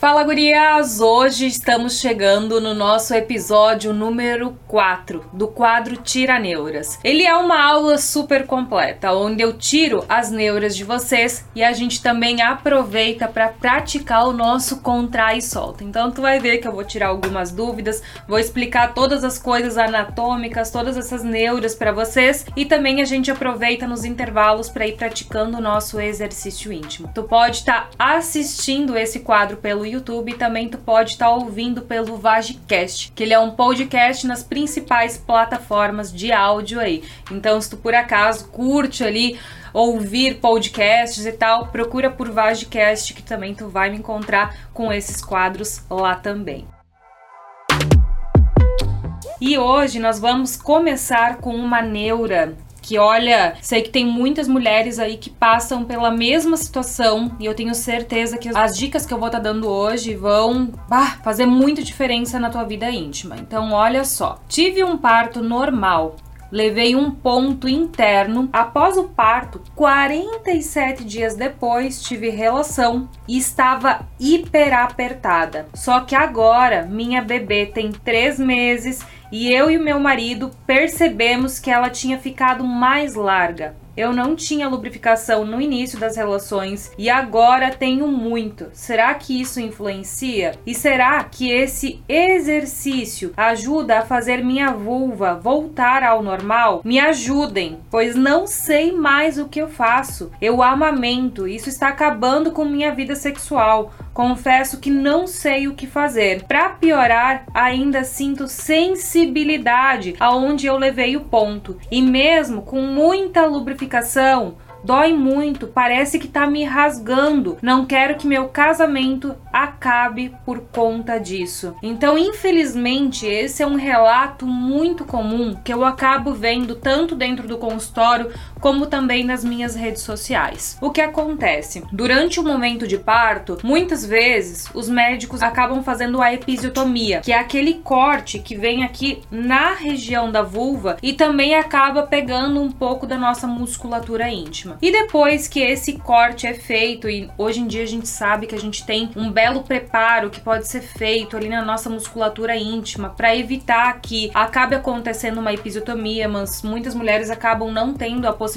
Fala gurias! Hoje estamos chegando no nosso episódio número 4 do quadro Tira Neuras. Ele é uma aula super completa, onde eu tiro as neuras de vocês e a gente também aproveita para praticar o nosso contrai e solta. Então tu vai ver que eu vou tirar algumas dúvidas, vou explicar todas as coisas anatômicas, todas essas neuras para vocês e também a gente aproveita nos intervalos para ir praticando o nosso exercício íntimo. Tu pode estar tá assistindo esse quadro pelo YouTube e também tu pode estar tá ouvindo pelo Vagicast, que ele é um podcast nas principais plataformas de áudio aí. Então, se tu por acaso curte ali ouvir podcasts e tal, procura por Vagicast que também tu vai me encontrar com esses quadros lá também. E hoje nós vamos começar com uma neura que olha, sei que tem muitas mulheres aí que passam pela mesma situação e eu tenho certeza que as dicas que eu vou estar tá dando hoje vão bah, fazer muita diferença na tua vida íntima. Então, olha só. Tive um parto normal. Levei um ponto interno. Após o parto, 47 dias depois, tive relação e estava hiper apertada. Só que agora, minha bebê tem 3 meses e eu e meu marido percebemos que ela tinha ficado mais larga. Eu não tinha lubrificação no início das relações e agora tenho muito. Será que isso influencia? E será que esse exercício ajuda a fazer minha vulva voltar ao normal? Me ajudem, pois não sei mais o que eu faço. Eu amamento, isso está acabando com minha vida sexual. Confesso que não sei o que fazer. Para piorar, ainda sinto sensibilidade aonde eu levei o ponto. E mesmo com muita lubrificação, Dói muito, parece que tá me rasgando. Não quero que meu casamento acabe por conta disso. Então, infelizmente, esse é um relato muito comum que eu acabo vendo tanto dentro do consultório como também nas minhas redes sociais. O que acontece? Durante o momento de parto, muitas vezes os médicos acabam fazendo a episiotomia, que é aquele corte que vem aqui na região da vulva e também acaba pegando um pouco da nossa musculatura íntima. E depois que esse corte é feito, e hoje em dia a gente sabe que a gente tem um belo preparo que pode ser feito ali na nossa musculatura íntima para evitar que acabe acontecendo uma episiotomia, mas muitas mulheres acabam não tendo a possibilidade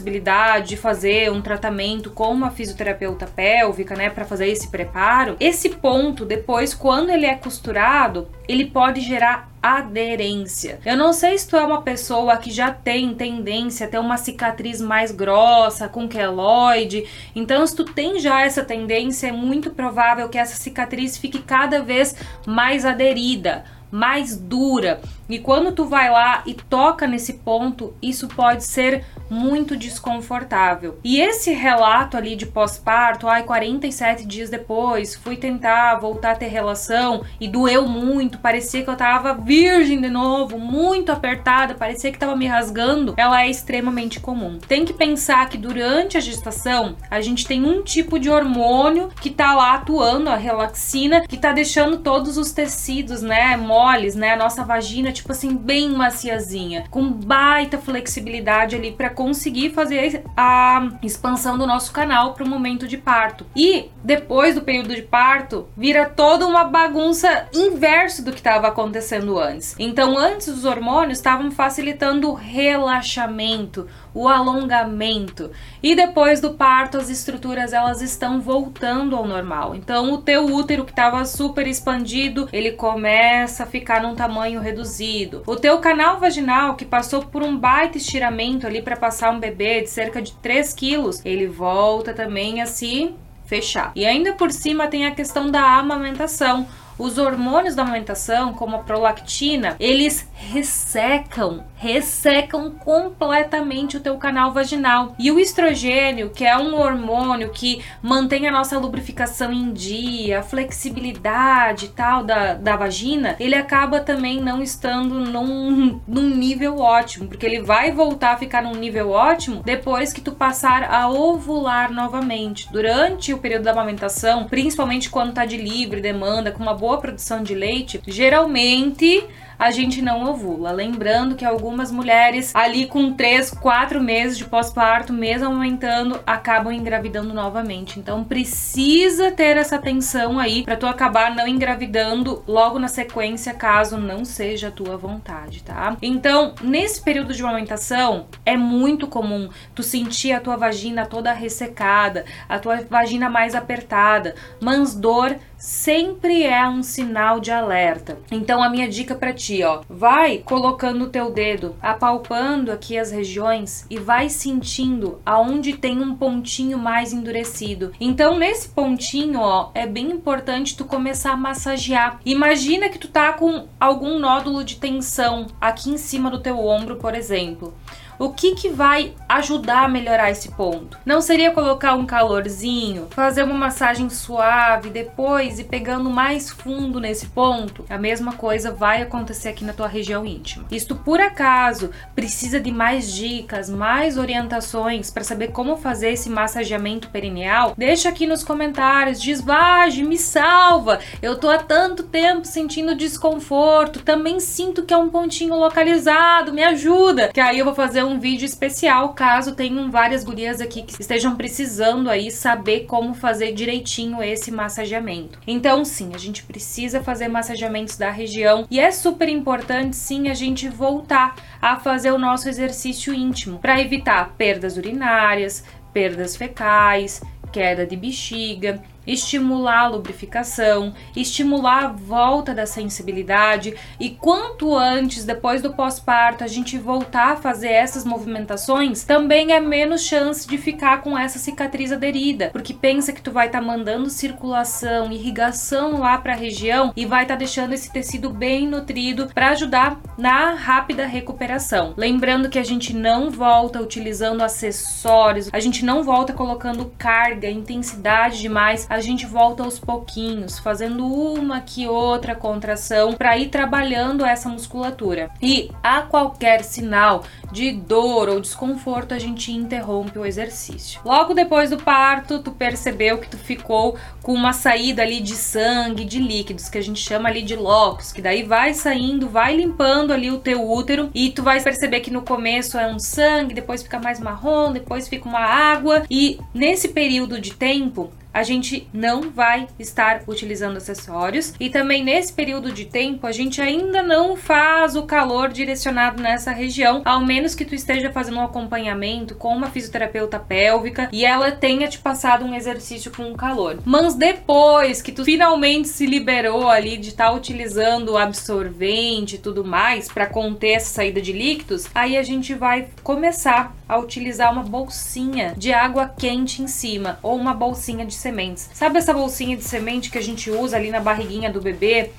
de fazer um tratamento com uma fisioterapeuta pélvica, né, para fazer esse preparo. Esse ponto, depois, quando ele é costurado, ele pode gerar aderência. Eu não sei se tu é uma pessoa que já tem tendência a ter uma cicatriz mais grossa, com queloide. Então, se tu tem já essa tendência, é muito provável que essa cicatriz fique cada vez mais aderida mais dura. E quando tu vai lá e toca nesse ponto, isso pode ser muito desconfortável. E esse relato ali de pós-parto, ai, 47 dias depois, fui tentar voltar a ter relação e doeu muito, parecia que eu tava virgem de novo, muito apertada, parecia que tava me rasgando, ela é extremamente comum. Tem que pensar que durante a gestação, a gente tem um tipo de hormônio que tá lá atuando, a relaxina, que tá deixando todos os tecidos, né, moles, né, a nossa vagina, tipo assim, bem maciazinha, com baita flexibilidade ali para conseguir fazer a expansão do nosso canal para o momento de parto. E depois do período de parto, vira toda uma bagunça inverso do que estava acontecendo antes. Então, antes os hormônios estavam facilitando o relaxamento, o alongamento. E depois do parto, as estruturas elas estão voltando ao normal. Então, o teu útero que estava super expandido, ele começa a ficar num tamanho reduzido. O teu canal vaginal que passou por um baita estiramento ali para passar um bebê de cerca de 3 quilos, ele volta também a se fechar. E ainda por cima tem a questão da amamentação os hormônios da amamentação, como a prolactina, eles ressecam, ressecam completamente o teu canal vaginal. E o estrogênio, que é um hormônio que mantém a nossa lubrificação em dia, a flexibilidade e tal da, da vagina, ele acaba também não estando num, num nível ótimo, porque ele vai voltar a ficar num nível ótimo depois que tu passar a ovular novamente. Durante o período da amamentação, principalmente quando tá de livre demanda, com uma boa produção de leite, geralmente a gente não ovula. Lembrando que algumas mulheres ali com 3, 4 meses de pós-parto, mesmo aumentando, acabam engravidando novamente. Então precisa ter essa atenção aí para tu acabar não engravidando logo na sequência, caso não seja a tua vontade, tá? Então, nesse período de amamentação, é muito comum tu sentir a tua vagina toda ressecada, a tua vagina mais apertada, mas dor sempre é um sinal de alerta. Então a minha dica para ti, ó, vai colocando o teu dedo, apalpando aqui as regiões e vai sentindo aonde tem um pontinho mais endurecido. Então nesse pontinho, ó, é bem importante tu começar a massagear. Imagina que tu tá com algum nódulo de tensão aqui em cima do teu ombro, por exemplo. O que, que vai ajudar a melhorar esse ponto? Não seria colocar um calorzinho, fazer uma massagem suave depois e pegando mais fundo nesse ponto? A mesma coisa vai acontecer aqui na tua região íntima. Isto por acaso precisa de mais dicas, mais orientações para saber como fazer esse massageamento perineal? Deixa aqui nos comentários, diz Vage, me salva. Eu tô há tanto tempo sentindo desconforto, também sinto que é um pontinho localizado, me ajuda. Que aí eu vou fazer um vídeo especial caso tenham várias gurias aqui que estejam precisando aí saber como fazer direitinho esse massageamento. Então, sim, a gente precisa fazer massageamentos da região e é super importante sim a gente voltar a fazer o nosso exercício íntimo para evitar perdas urinárias, perdas fecais, queda de bexiga, estimular a lubrificação, estimular a volta da sensibilidade e quanto antes, depois do pós-parto, a gente voltar a fazer essas movimentações, também é menos chance de ficar com essa cicatriz aderida, porque pensa que tu vai estar tá mandando circulação, irrigação lá para a região e vai estar tá deixando esse tecido bem nutrido para ajudar na rápida recuperação. Lembrando que a gente não volta utilizando acessórios, a gente não volta colocando carga, intensidade demais a gente volta aos pouquinhos, fazendo uma que outra contração para ir trabalhando essa musculatura. E a qualquer sinal de dor ou desconforto, a gente interrompe o exercício. Logo depois do parto, tu percebeu que tu ficou com uma saída ali de sangue, de líquidos, que a gente chama ali de locos, que daí vai saindo, vai limpando ali o teu útero e tu vai perceber que no começo é um sangue, depois fica mais marrom, depois fica uma água e nesse período de tempo a gente não vai estar utilizando acessórios e também nesse período de tempo a gente ainda não faz o calor direcionado nessa região, ao menos que tu esteja fazendo um acompanhamento com uma fisioterapeuta pélvica e ela tenha te passado um exercício com calor. Mas depois que tu finalmente se liberou ali de estar tá utilizando absorvente e tudo mais para conter essa saída de líquidos, aí a gente vai começar a utilizar uma bolsinha de água quente em cima ou uma bolsinha de sementes. Sabe essa bolsinha de semente que a gente usa ali na barriguinha do bebê?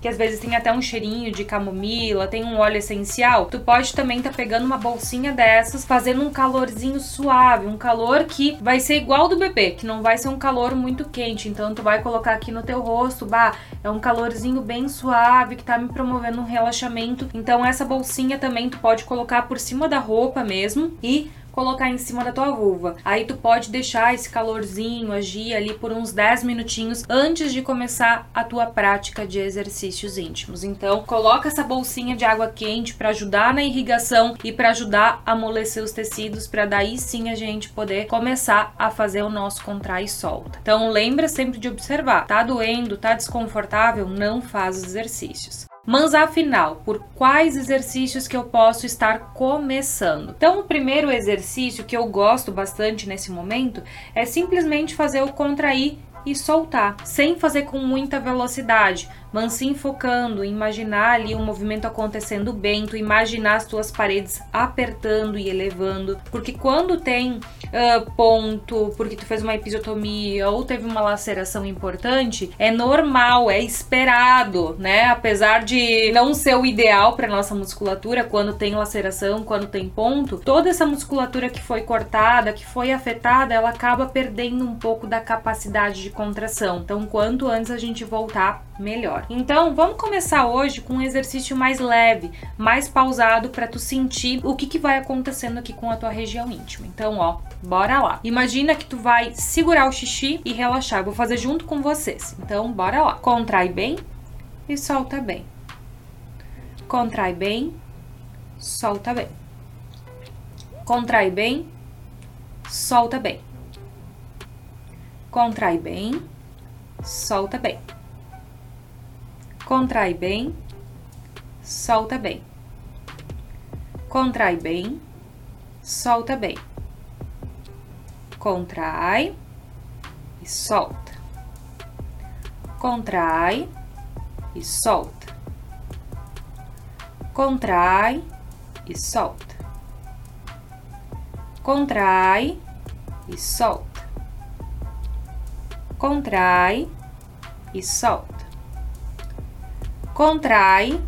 Que às vezes tem até um cheirinho de camomila, tem um óleo essencial, tu pode também tá pegando uma bolsinha dessas, fazendo um calorzinho suave, um calor que vai ser igual do bebê, que não vai ser um calor muito quente. Então tu vai colocar aqui no teu rosto, bah, é um calorzinho bem suave que tá me promovendo um relaxamento. Então essa bolsinha também tu pode colocar por cima da roupa mesmo e colocar em cima da tua vulva. Aí tu pode deixar esse calorzinho agir ali por uns 10 minutinhos antes de começar a tua prática de exercícios íntimos. Então, coloca essa bolsinha de água quente para ajudar na irrigação e para ajudar a amolecer os tecidos para daí sim a gente poder começar a fazer o nosso contrai e solta. Então, lembra sempre de observar. Tá doendo, tá desconfortável, não faz os exercícios. Mas afinal, por quais exercícios que eu posso estar começando? Então, o primeiro exercício que eu gosto bastante nesse momento é simplesmente fazer o contrair e soltar, sem fazer com muita velocidade, mas sim focando, imaginar ali o um movimento acontecendo bem, tu imaginar as tuas paredes apertando e elevando, porque quando tem uh, ponto, porque tu fez uma episiotomia ou teve uma laceração importante, é normal, é esperado, né? Apesar de não ser o ideal para nossa musculatura quando tem laceração, quando tem ponto, toda essa musculatura que foi cortada, que foi afetada, ela acaba perdendo um pouco da capacidade de contração. Então, quanto antes a gente voltar, melhor. Então, vamos começar hoje com um exercício mais leve, mais pausado para tu sentir o que, que vai acontecendo aqui com a tua região íntima. Então, ó, bora lá. Imagina que tu vai segurar o xixi e relaxar. Eu vou fazer junto com vocês. Então, bora lá. Contrai bem e solta bem. Contrai bem, solta bem. Contrai bem, solta bem. Contrai bem, solta bem. Contrai bem, solta bem. Contrai bem, solta bem. Contrai e solta. Contrai e solta. Contrai e solta. Contrai e solta. Contrai e solta. Contrai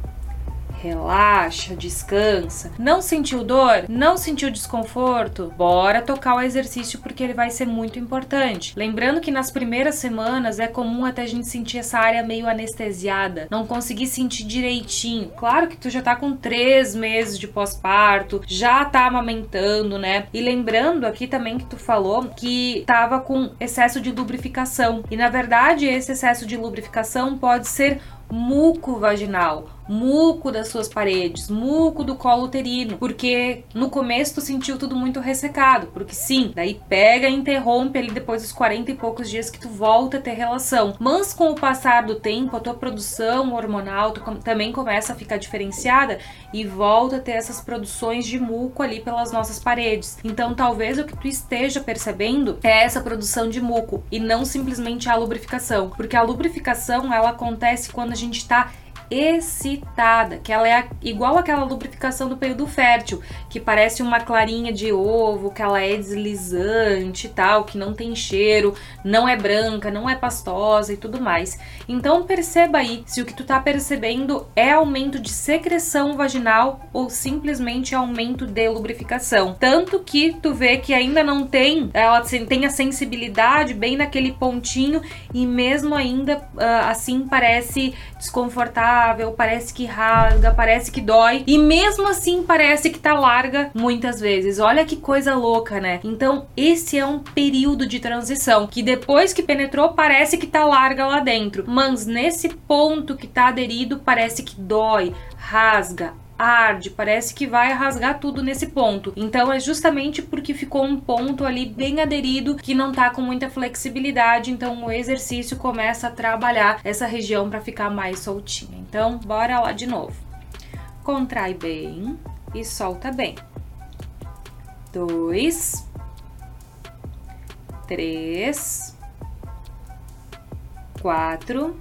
relaxa, descansa. Não sentiu dor? Não sentiu desconforto? Bora tocar o exercício porque ele vai ser muito importante. Lembrando que nas primeiras semanas é comum até a gente sentir essa área meio anestesiada, não conseguir sentir direitinho. Claro que tu já tá com três meses de pós-parto, já tá amamentando, né? E lembrando aqui também que tu falou que tava com excesso de lubrificação. E na verdade, esse excesso de lubrificação pode ser muco vaginal muco das suas paredes, muco do colo uterino, porque no começo tu sentiu tudo muito ressecado, porque sim, daí pega e interrompe ali depois dos 40 e poucos dias que tu volta a ter relação. Mas com o passar do tempo, a tua produção hormonal também começa a ficar diferenciada e volta a ter essas produções de muco ali pelas nossas paredes. Então, talvez o que tu esteja percebendo é essa produção de muco e não simplesmente a lubrificação, porque a lubrificação ela acontece quando a gente está excitada, que ela é igual aquela lubrificação do período fértil, que parece uma clarinha de ovo, que ela é deslizante e tal, que não tem cheiro, não é branca, não é pastosa e tudo mais. Então perceba aí se o que tu tá percebendo é aumento de secreção vaginal ou simplesmente aumento de lubrificação. Tanto que tu vê que ainda não tem, ela tem a sensibilidade bem naquele pontinho e mesmo ainda ah, assim parece desconfortável, parece que rasga, parece que dói e mesmo assim parece que tá larga muitas vezes. Olha que coisa louca, né? Então, esse é um período de transição que depois que penetrou parece que tá larga lá dentro, mas nesse ponto que tá aderido parece que dói, rasga, arde, parece que vai rasgar tudo nesse ponto. Então é justamente porque ficou um ponto ali bem aderido que não tá com muita flexibilidade, então o exercício começa a trabalhar essa região para ficar mais soltinha. Então, bora lá de novo. Contrai bem e solta bem. Dois, três, quatro,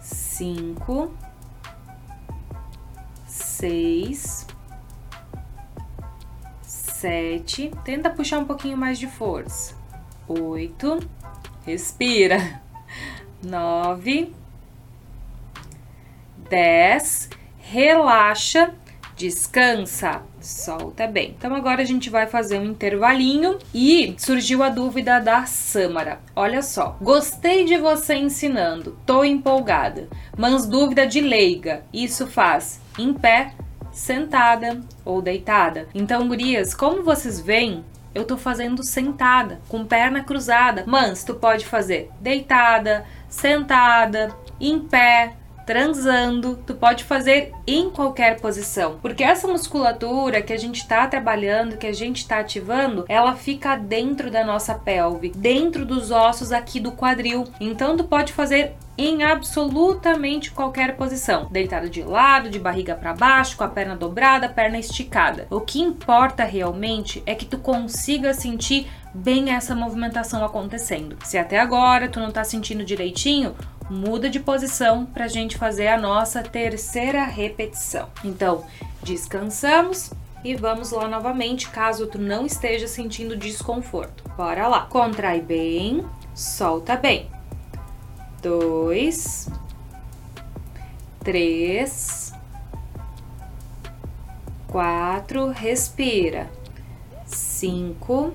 cinco seis, sete. Tenta puxar um pouquinho mais de força. Oito. Respira. Nove. Dez. Relaxa. Descansa solta bem. Então agora a gente vai fazer um intervalinho e surgiu a dúvida da Samara. Olha só, gostei de você ensinando, tô empolgada, mas dúvida de leiga, isso faz em pé, sentada ou deitada. Então, gurias, como vocês veem, eu tô fazendo sentada, com perna cruzada. Mas tu pode fazer deitada, sentada, em pé, transando, tu pode fazer em qualquer posição, porque essa musculatura que a gente está trabalhando, que a gente está ativando, ela fica dentro da nossa pelve, dentro dos ossos aqui do quadril. Então tu pode fazer em absolutamente qualquer posição, deitado de lado, de barriga para baixo, com a perna dobrada, perna esticada. O que importa realmente é que tu consiga sentir bem essa movimentação acontecendo. Se até agora tu não tá sentindo direitinho, muda de posição para a gente fazer a nossa terceira repetição. Então, descansamos e vamos lá novamente, caso tu não esteja sentindo desconforto. Bora lá. Contrai bem, solta bem. Dois, três, quatro, respira. Cinco,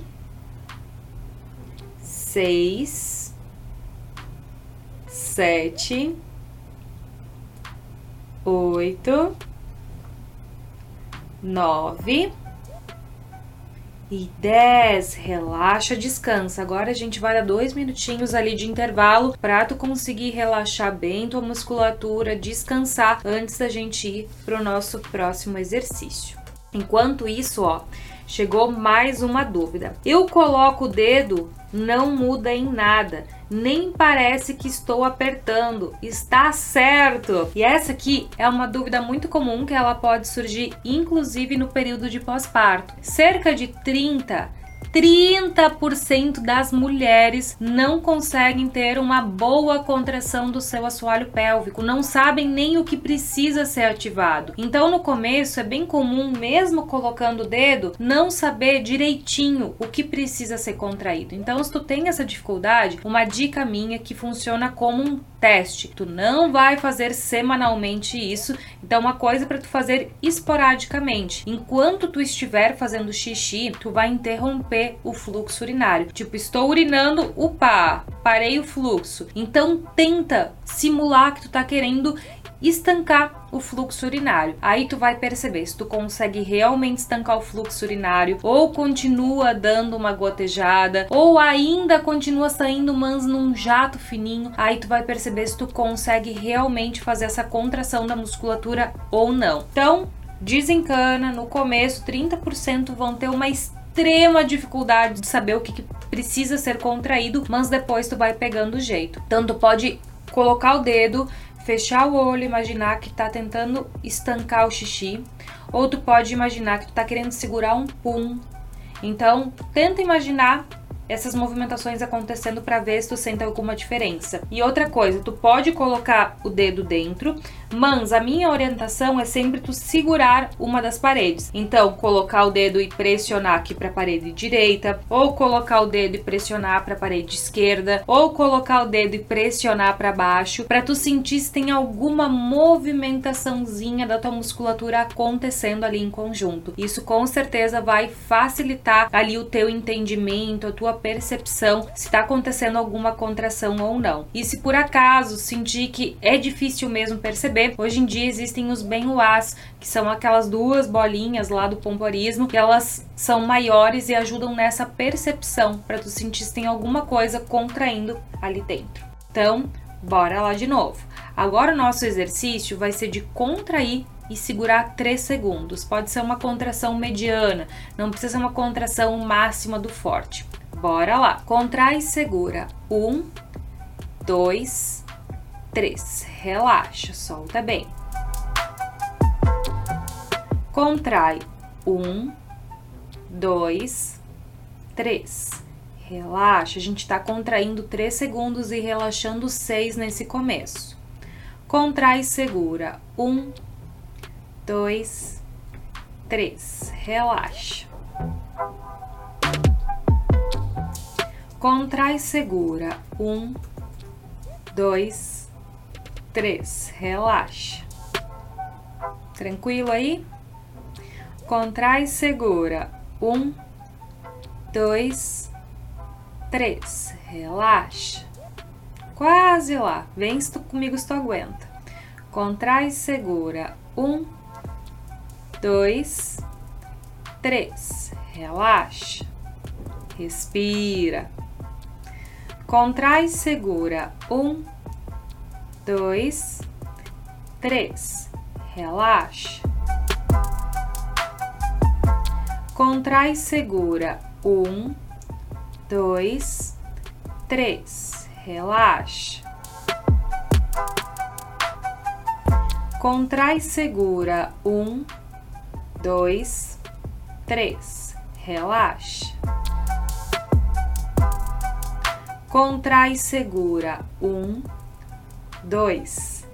seis, sete, oito, nove e 10. Relaxa, descansa. Agora a gente vai dar dois minutinhos ali de intervalo para tu conseguir relaxar bem tua musculatura, descansar antes da gente ir pro nosso próximo exercício. Enquanto isso, ó, chegou mais uma dúvida. Eu coloco o dedo, não muda em nada nem parece que estou apertando. Está certo! E essa aqui é uma dúvida muito comum que ela pode surgir inclusive no período de pós-parto. Cerca de 30 30% das mulheres não conseguem ter uma boa contração do seu assoalho pélvico, não sabem nem o que precisa ser ativado. Então, no começo, é bem comum, mesmo colocando o dedo, não saber direitinho o que precisa ser contraído. Então, se tu tem essa dificuldade, uma dica minha que funciona como um teste. Tu não vai fazer semanalmente isso, então uma coisa para tu fazer esporadicamente. Enquanto tu estiver fazendo xixi, tu vai interromper o fluxo urinário. Tipo, estou urinando, upa, parei o fluxo. Então tenta simular que tu tá querendo estancar o fluxo urinário. Aí tu vai perceber se tu consegue realmente estancar o fluxo urinário ou continua dando uma gotejada ou ainda continua saindo mans num jato fininho. Aí tu vai perceber se tu consegue realmente fazer essa contração da musculatura ou não. Então, desencana, no começo 30% vão ter uma extrema dificuldade de saber o que, que precisa ser contraído, mas depois tu vai pegando o jeito. Tu pode colocar o dedo fechar o olho, imaginar que tá tentando estancar o xixi, ou tu pode imaginar que tu tá querendo segurar um pum. Então, tenta imaginar essas movimentações acontecendo para ver se tu sente alguma diferença. E outra coisa, tu pode colocar o dedo dentro, mas a minha orientação é sempre tu segurar uma das paredes. Então, colocar o dedo e pressionar aqui para a parede direita, ou colocar o dedo e pressionar para a parede esquerda, ou colocar o dedo e pressionar para baixo, para tu sentir se tem alguma movimentaçãozinha da tua musculatura acontecendo ali em conjunto. Isso com certeza vai facilitar ali o teu entendimento, a tua percepção se está acontecendo alguma contração ou não. E se por acaso sentir que é difícil mesmo perceber, hoje em dia existem os Benuás, que são aquelas duas bolinhas lá do pomporismo, que elas são maiores e ajudam nessa percepção para tu sentir se tem alguma coisa contraindo ali dentro. Então, bora lá de novo. Agora o nosso exercício vai ser de contrair e segurar 3 segundos. Pode ser uma contração mediana, não precisa ser uma contração máxima do forte. Bora lá. Contrai e segura. Um, dois, três. Relaxa, solta bem. Contrai. Um, dois, três. Relaxa. A gente está contraindo 3 segundos e relaxando 6 nesse começo. Contrai e segura. Um, dois, três. Relaxa. Contrai segura. Um, dois, três. Relaxa. Tranquilo aí? Contrai segura. Um, dois, três. Relaxa. Quase lá. Vem se tu, comigo se tu aguenta. Contrai segura. Um, dois, três. Relaxa. Respira. Contrai, segura. Um, dois, três. Relaxa. Contrai, segura. Um, dois, três. Relaxa. Contrai, segura. Um, dois, três. Relaxa. Contrai segura. Um, dois,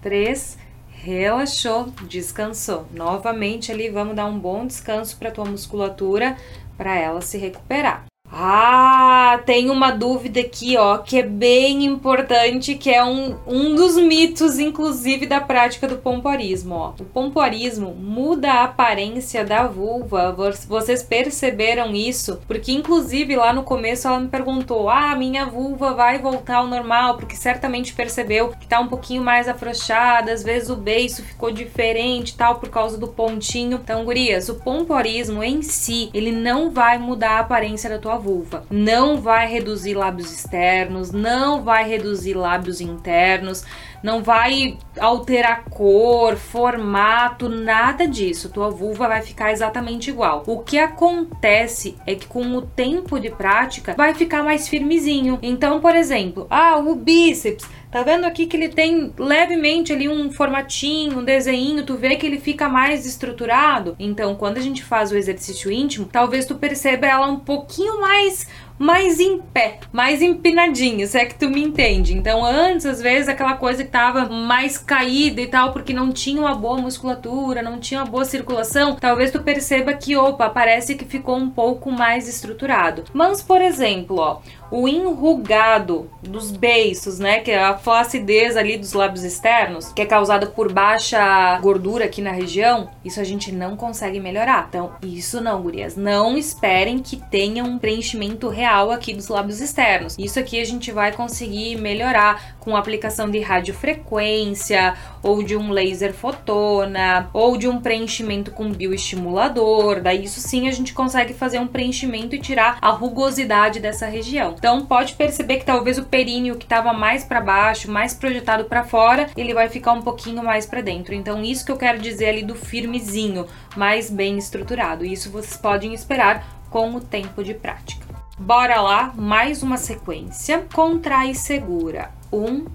três. Relaxou, descansou. Novamente ali, vamos dar um bom descanso para tua musculatura para ela se recuperar. Ah, tem uma dúvida aqui, ó, que é bem importante, que é um, um dos mitos, inclusive, da prática do pompoarismo, ó. O pompoarismo muda a aparência da vulva. Vocês perceberam isso? Porque, inclusive, lá no começo ela me perguntou: ah, minha vulva vai voltar ao normal, porque certamente percebeu que tá um pouquinho mais afrouxada, às vezes o beiço ficou diferente, tal, por causa do pontinho. Então, gurias, o pompoarismo em si, ele não vai mudar a aparência da tua vulva. Não vai reduzir lábios externos, não vai reduzir lábios internos, não vai alterar cor, formato, nada disso. Tua vulva vai ficar exatamente igual. O que acontece é que com o tempo de prática vai ficar mais firmezinho. Então, por exemplo, ah, o bíceps Tá vendo aqui que ele tem levemente ali um formatinho, um desenho, tu vê que ele fica mais estruturado? Então, quando a gente faz o exercício íntimo, talvez tu perceba ela um pouquinho mais mais em pé, mais empinadinho, se é que tu me entende. Então, antes, às vezes, aquela coisa que tava mais caída e tal, porque não tinha uma boa musculatura, não tinha uma boa circulação, talvez tu perceba que, opa, parece que ficou um pouco mais estruturado. Mas, por exemplo, ó, o enrugado dos beiços, né, que é a flacidez ali dos lábios externos, que é causada por baixa gordura aqui na região, isso a gente não consegue melhorar. Então, isso não, gurias, não esperem que tenha um preenchimento real aqui dos lábios externos. Isso aqui a gente vai conseguir melhorar com aplicação de radiofrequência ou de um laser fotona ou de um preenchimento com bioestimulador. Daí isso sim a gente consegue fazer um preenchimento e tirar a rugosidade dessa região. Então pode perceber que talvez o períneo que estava mais para baixo, mais projetado para fora, ele vai ficar um pouquinho mais para dentro. Então isso que eu quero dizer ali do firmezinho, mais bem estruturado. Isso vocês podem esperar com o tempo de prática. Bora lá, mais uma sequência. Contrai e segura. Um,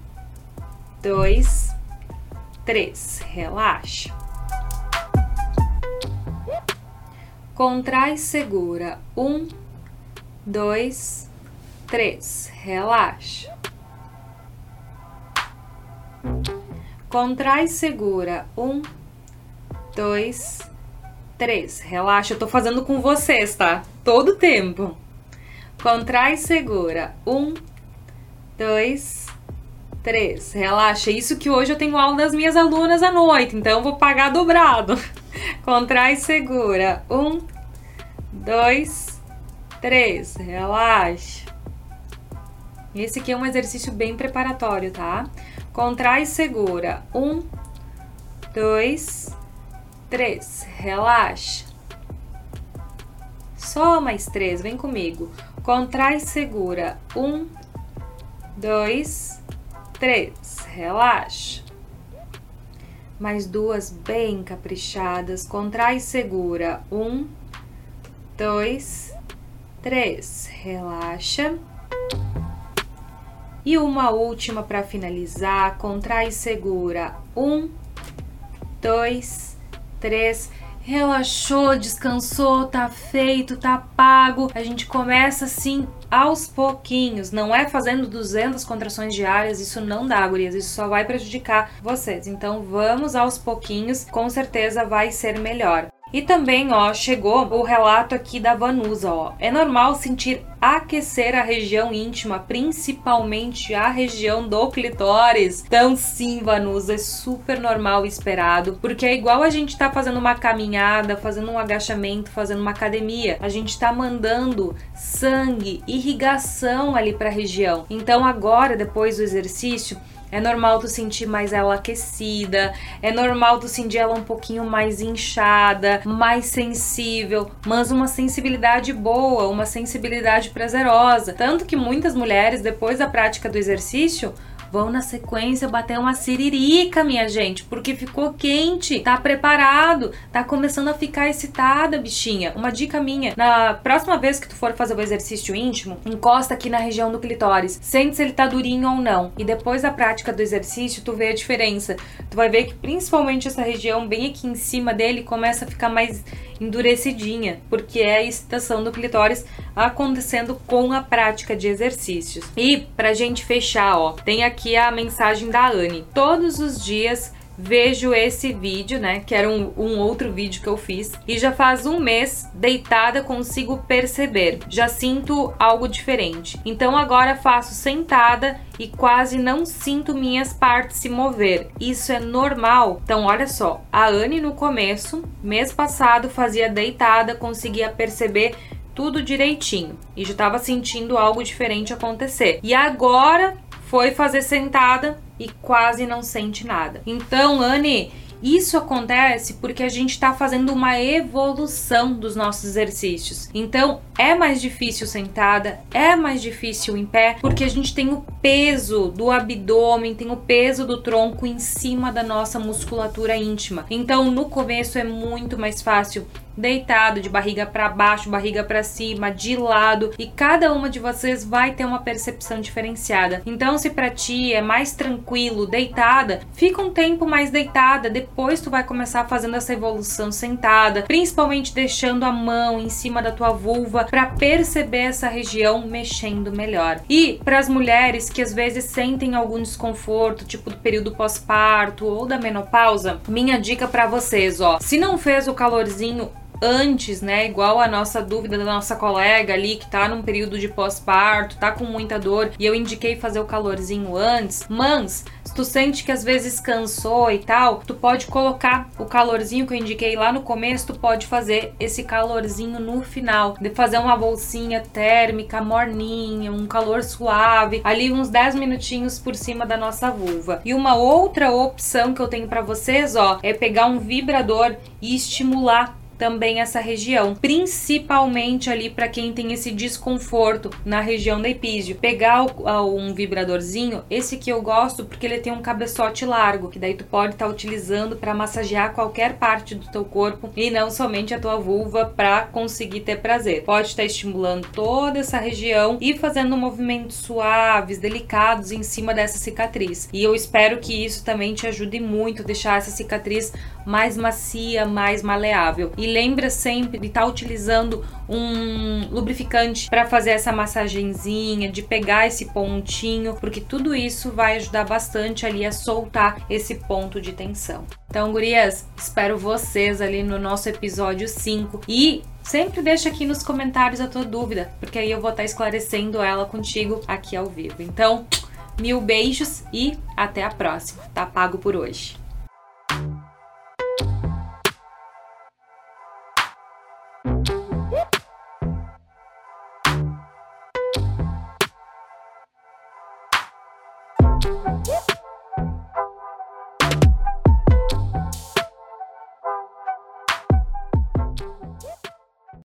dois, três. Relaxa. Contrai e segura. Um, dois, 3. Relaxa. Contrai segura. 1, 2, 3. Relaxa. Eu tô fazendo com vocês, tá? Todo tempo. Contrai segura. 1, 2, 3. Relaxa. Isso que hoje eu tenho aula das minhas alunas à noite, então vou pagar dobrado. Contrai segura. 1, 2, 3. Relaxa. Esse aqui é um exercício bem preparatório, tá? Contrai e segura. Um, dois, três. Relaxa. Só mais três, vem comigo. Contrai e segura. Um, dois, três. Relaxa. Mais duas bem caprichadas. Contrai e segura. Um, dois, três. Relaxa. E uma última para finalizar, contrai e segura. Um, dois, três. Relaxou, descansou, tá feito, tá pago. A gente começa assim aos pouquinhos, não é fazendo 200 contrações diárias, isso não dá, gurias, isso só vai prejudicar vocês. Então vamos aos pouquinhos, com certeza vai ser melhor. E também, ó, chegou o relato aqui da Vanusa, ó. É normal sentir aquecer a região íntima, principalmente a região do clitóris. Então, sim, Vanusa, é super normal e esperado, porque é igual a gente tá fazendo uma caminhada, fazendo um agachamento, fazendo uma academia. A gente tá mandando sangue, irrigação ali para a região. Então, agora, depois do exercício, é normal tu sentir mais ela aquecida, é normal tu sentir ela um pouquinho mais inchada, mais sensível, mas uma sensibilidade boa, uma sensibilidade prazerosa. Tanto que muitas mulheres, depois da prática do exercício, vão na sequência bater uma siririca, minha gente, porque ficou quente, tá preparado, tá começando a ficar excitada, bichinha. Uma dica minha, na próxima vez que tu for fazer o exercício íntimo, encosta aqui na região do clitóris, sente se ele tá durinho ou não. E depois da prática do exercício, tu vê a diferença. Tu vai ver que principalmente essa região bem aqui em cima dele começa a ficar mais endurecidinha, porque é a excitação do clitóris acontecendo com a prática de exercícios. E pra gente fechar, ó, tem aqui a mensagem da Anne. Todos os dias vejo esse vídeo, né? Que era um, um outro vídeo que eu fiz. E já faz um mês, deitada, consigo perceber. Já sinto algo diferente. Então agora faço sentada e quase não sinto minhas partes se mover. Isso é normal? Então, olha só, a Anne no começo, mês passado, fazia deitada, conseguia perceber tudo direitinho e já estava sentindo algo diferente acontecer. E agora foi fazer sentada e quase não sente nada. Então, Anne, isso acontece porque a gente está fazendo uma evolução dos nossos exercícios. Então, é mais difícil sentada, é mais difícil em pé, porque a gente tem o peso do abdômen, tem o peso do tronco em cima da nossa musculatura íntima. Então, no começo é muito mais fácil deitado, de barriga para baixo, barriga para cima, de lado, e cada uma de vocês vai ter uma percepção diferenciada. Então, se para ti é mais tranquilo deitada, fica um tempo mais deitada, depois tu vai começar fazendo essa evolução sentada, principalmente deixando a mão em cima da tua vulva para perceber essa região mexendo melhor. E para as mulheres que às vezes sentem algum desconforto, tipo do período pós-parto ou da menopausa, minha dica para vocês, ó, se não fez o calorzinho antes, né? Igual a nossa dúvida da nossa colega ali que tá num período de pós-parto, tá com muita dor e eu indiquei fazer o calorzinho antes. Mas, se tu sente que às vezes cansou e tal, tu pode colocar o calorzinho que eu indiquei lá no começo, tu pode fazer esse calorzinho no final, de fazer uma bolsinha térmica morninha, um calor suave, ali uns 10 minutinhos por cima da nossa vulva. E uma outra opção que eu tenho para vocês, ó, é pegar um vibrador e estimular também essa região, principalmente ali para quem tem esse desconforto na região da epísio. Pegar um vibradorzinho, esse que eu gosto porque ele tem um cabeçote largo, que daí tu pode estar tá utilizando para massagear qualquer parte do teu corpo e não somente a tua vulva para conseguir ter prazer. Pode estar tá estimulando toda essa região e fazendo movimentos suaves, delicados em cima dessa cicatriz. E eu espero que isso também te ajude muito deixar essa cicatriz mais macia, mais maleável. E lembra sempre de estar tá utilizando um lubrificante para fazer essa massagenzinha, de pegar esse pontinho, porque tudo isso vai ajudar bastante ali a soltar esse ponto de tensão. Então, gurias, espero vocês ali no nosso episódio 5 e sempre deixa aqui nos comentários a tua dúvida, porque aí eu vou estar tá esclarecendo ela contigo aqui ao vivo. Então, mil beijos e até a próxima. Tá pago por hoje.